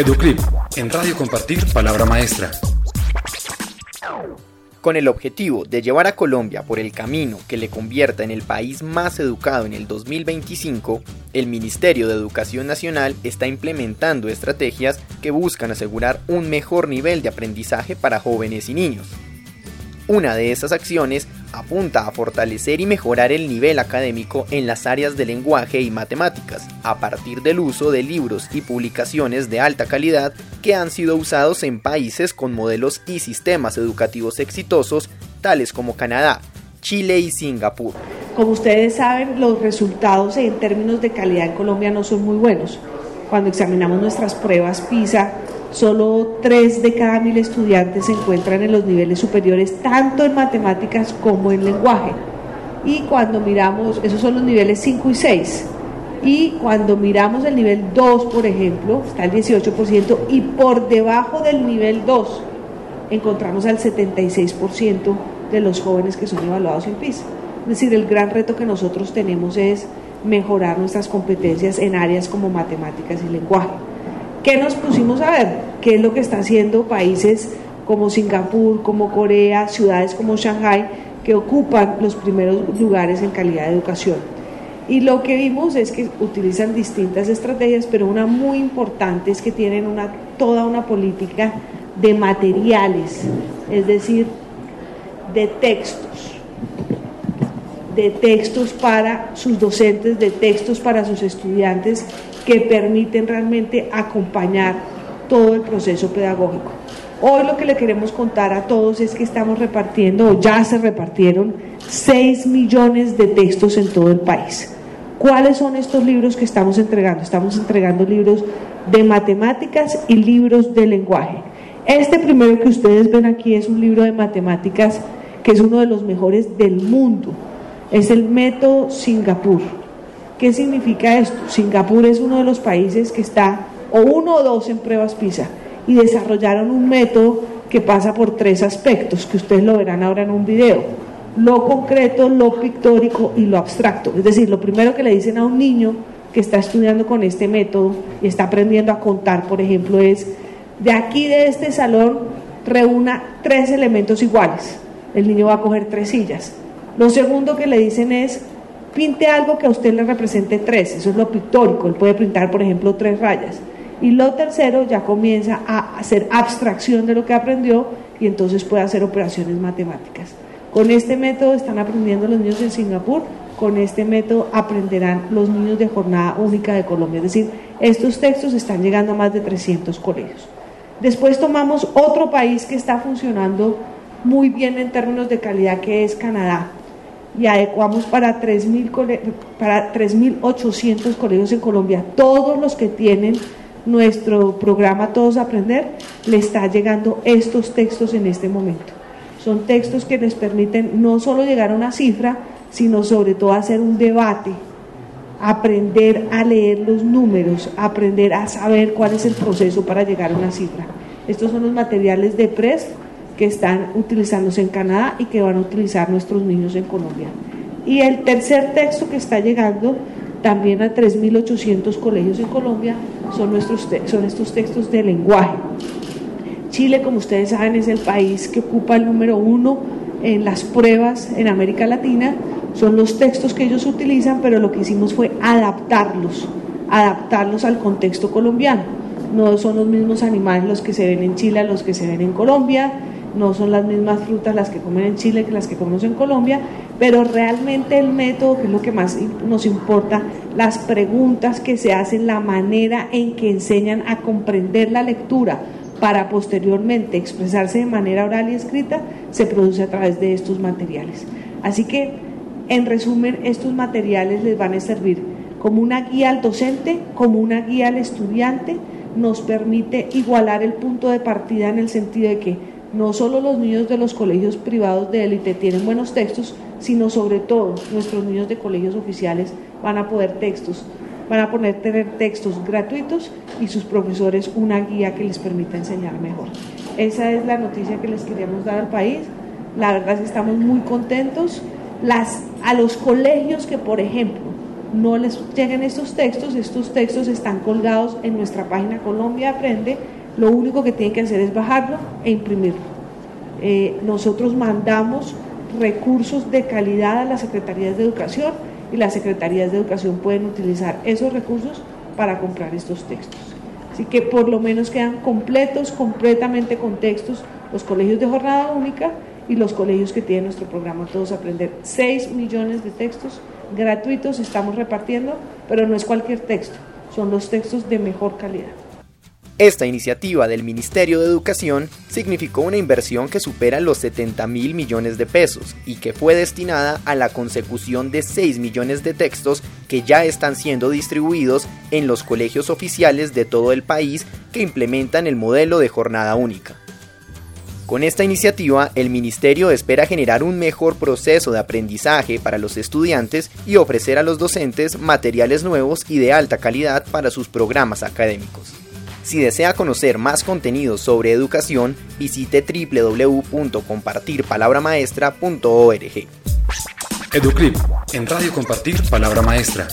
Educlip, en Radio Compartir Palabra Maestra. Con el objetivo de llevar a Colombia por el camino que le convierta en el país más educado en el 2025, el Ministerio de Educación Nacional está implementando estrategias que buscan asegurar un mejor nivel de aprendizaje para jóvenes y niños. Una de esas acciones apunta a fortalecer y mejorar el nivel académico en las áreas de lenguaje y matemáticas, a partir del uso de libros y publicaciones de alta calidad que han sido usados en países con modelos y sistemas educativos exitosos, tales como Canadá, Chile y Singapur. Como ustedes saben, los resultados en términos de calidad en Colombia no son muy buenos. Cuando examinamos nuestras pruebas PISA, Solo tres de cada mil estudiantes se encuentran en los niveles superiores, tanto en matemáticas como en lenguaje. Y cuando miramos, esos son los niveles 5 y 6. Y cuando miramos el nivel 2, por ejemplo, está el 18%, y por debajo del nivel 2 encontramos al 76% de los jóvenes que son evaluados en PISA. Es decir, el gran reto que nosotros tenemos es mejorar nuestras competencias en áreas como matemáticas y lenguaje. ¿Qué nos pusimos a ver? ¿Qué es lo que están haciendo países como Singapur, como Corea, ciudades como Shanghai, que ocupan los primeros lugares en calidad de educación? Y lo que vimos es que utilizan distintas estrategias, pero una muy importante es que tienen una, toda una política de materiales, es decir, de textos, de textos para sus docentes, de textos para sus estudiantes que permiten realmente acompañar todo el proceso pedagógico. Hoy lo que le queremos contar a todos es que estamos repartiendo, o ya se repartieron, 6 millones de textos en todo el país. ¿Cuáles son estos libros que estamos entregando? Estamos entregando libros de matemáticas y libros de lenguaje. Este primero que ustedes ven aquí es un libro de matemáticas que es uno de los mejores del mundo. Es el método Singapur. ¿Qué significa esto? Singapur es uno de los países que está o uno o dos en pruebas PISA y desarrollaron un método que pasa por tres aspectos, que ustedes lo verán ahora en un video. Lo concreto, lo pictórico y lo abstracto. Es decir, lo primero que le dicen a un niño que está estudiando con este método y está aprendiendo a contar, por ejemplo, es, de aquí de este salón reúna tres elementos iguales. El niño va a coger tres sillas. Lo segundo que le dicen es, pinte algo que a usted le represente tres, eso es lo pictórico, él puede pintar por ejemplo tres rayas. Y lo tercero ya comienza a hacer abstracción de lo que aprendió y entonces puede hacer operaciones matemáticas. Con este método están aprendiendo los niños en Singapur, con este método aprenderán los niños de jornada única de Colombia. Es decir, estos textos están llegando a más de 300 colegios. Después tomamos otro país que está funcionando muy bien en términos de calidad, que es Canadá y adecuamos para 3.800 colegios en Colombia. Todos los que tienen nuestro programa Todos Aprender, le está llegando estos textos en este momento. Son textos que les permiten no solo llegar a una cifra, sino sobre todo hacer un debate, aprender a leer los números, aprender a saber cuál es el proceso para llegar a una cifra. Estos son los materiales de PRES que están utilizándose en Canadá y que van a utilizar nuestros niños en Colombia. Y el tercer texto que está llegando también a 3.800 colegios en Colombia son, estos textos de lenguaje. Chile, como ustedes saben, es el país que ocupa el número uno en las pruebas en América Latina. Son los textos que ellos utilizan, pero lo que hicimos fue adaptarlos, adaptarlos al contexto colombiano. No son los mismos animales los que se ven en Chile los que se ven en Colombia, no son las mismas frutas las que comen en Chile que las que comemos en Colombia, pero realmente el método, que es lo que más nos importa, las preguntas que se hacen, la manera en que enseñan a comprender la lectura para posteriormente expresarse de manera oral y escrita, se produce a través de estos materiales. Así que, en resumen, estos materiales les van a servir como una guía al docente, como una guía al estudiante, nos permite igualar el punto de partida en el sentido de que no solo los niños de los colegios privados de élite tienen buenos textos, sino sobre todo nuestros niños de colegios oficiales van a poder textos, van a poder tener textos gratuitos y sus profesores una guía que les permita enseñar mejor. Esa es la noticia que les queríamos dar al país. La verdad es que estamos muy contentos. Las, a los colegios que, por ejemplo, no les lleguen estos textos, estos textos están colgados en nuestra página Colombia Aprende, lo único que tienen que hacer es bajarlo e imprimirlo. Eh, nosotros mandamos recursos de calidad a las secretarías de educación y las secretarías de educación pueden utilizar esos recursos para comprar estos textos. Así que por lo menos quedan completos, completamente con textos los colegios de jornada única y los colegios que tienen nuestro programa Todos Aprender. 6 millones de textos gratuitos estamos repartiendo, pero no es cualquier texto, son los textos de mejor calidad. Esta iniciativa del Ministerio de Educación significó una inversión que supera los 70 mil millones de pesos y que fue destinada a la consecución de 6 millones de textos que ya están siendo distribuidos en los colegios oficiales de todo el país que implementan el modelo de jornada única. Con esta iniciativa, el Ministerio espera generar un mejor proceso de aprendizaje para los estudiantes y ofrecer a los docentes materiales nuevos y de alta calidad para sus programas académicos. Si desea conocer más contenido sobre educación, visite www.compartirpalabramaestra.org. Educlip, en Radio Compartir Palabra Maestra.